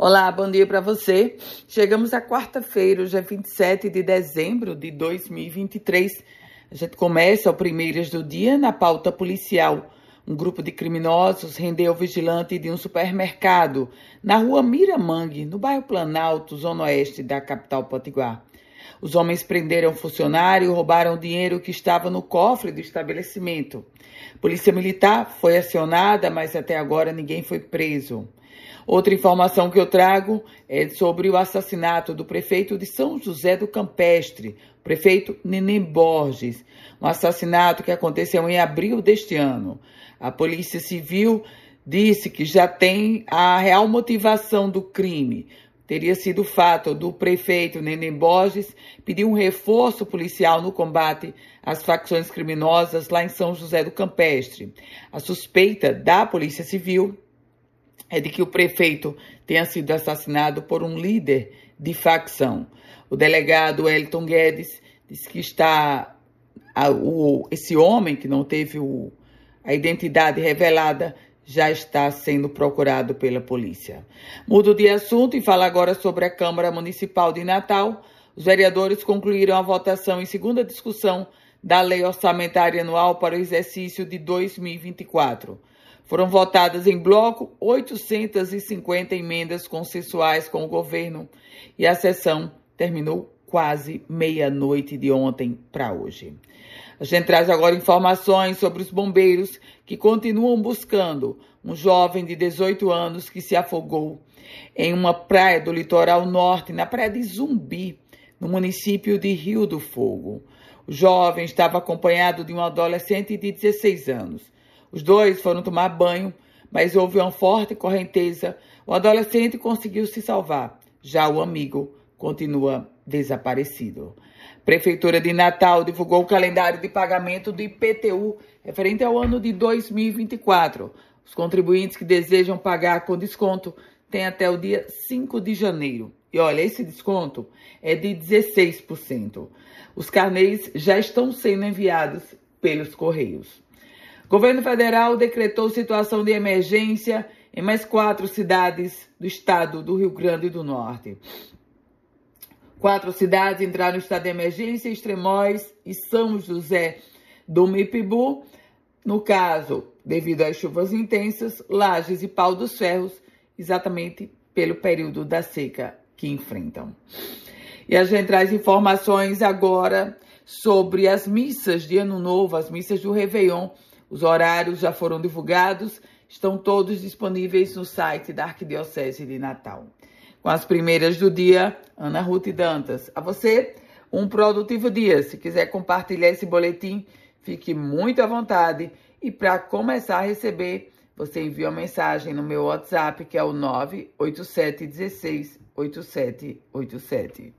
Olá, bom dia para você. Chegamos à quarta-feira, hoje é 27 de dezembro de 2023. A gente começa o Primeiras do Dia na pauta policial. Um grupo de criminosos rendeu o vigilante de um supermercado na rua Miramangue, no bairro Planalto, zona oeste da capital potiguar. Os homens prenderam o funcionário e roubaram o dinheiro que estava no cofre do estabelecimento. Polícia Militar foi acionada, mas até agora ninguém foi preso. Outra informação que eu trago é sobre o assassinato do prefeito de São José do Campestre, prefeito Neném Borges. Um assassinato que aconteceu em abril deste ano. A Polícia Civil disse que já tem a real motivação do crime. Teria sido o fato do prefeito Neném Borges pedir um reforço policial no combate às facções criminosas lá em São José do Campestre. A suspeita da Polícia Civil é de que o prefeito tenha sido assassinado por um líder de facção. O delegado Elton Guedes disse que está a, o, esse homem que não teve o, a identidade revelada já está sendo procurado pela polícia. Mudo de assunto e fala agora sobre a Câmara Municipal de Natal. Os vereadores concluíram a votação em segunda discussão da Lei Orçamentária Anual para o exercício de 2024. Foram votadas em bloco 850 emendas consensuais com o governo e a sessão terminou quase meia-noite de ontem para hoje. A gente traz agora informações sobre os bombeiros que continuam buscando um jovem de 18 anos que se afogou em uma praia do litoral norte, na praia de Zumbi, no município de Rio do Fogo. O jovem estava acompanhado de um adolescente de 16 anos. Os dois foram tomar banho, mas houve uma forte correnteza. O adolescente conseguiu se salvar. Já o amigo continua desaparecido. Prefeitura de Natal divulgou o calendário de pagamento do IPTU referente ao ano de 2024. Os contribuintes que desejam pagar com desconto têm até o dia 5 de janeiro. E olha, esse desconto é de 16%. Os carnês já estão sendo enviados pelos Correios. Governo federal decretou situação de emergência em mais quatro cidades do estado do Rio Grande do Norte. Quatro cidades entraram no estado de emergência: Extremóis e São José do Mipibu. No caso, devido às chuvas intensas, Lages e Pau dos Ferros, exatamente pelo período da seca que enfrentam. E a gente traz informações agora sobre as missas de Ano Novo, as missas do Réveillon os horários já foram divulgados, estão todos disponíveis no site da Arquidiocese de Natal. Com as primeiras do dia, Ana Ruth Dantas. A você, um produtivo dia. Se quiser compartilhar esse boletim, fique muito à vontade. E para começar a receber, você envia uma mensagem no meu WhatsApp, que é o 98716 8787.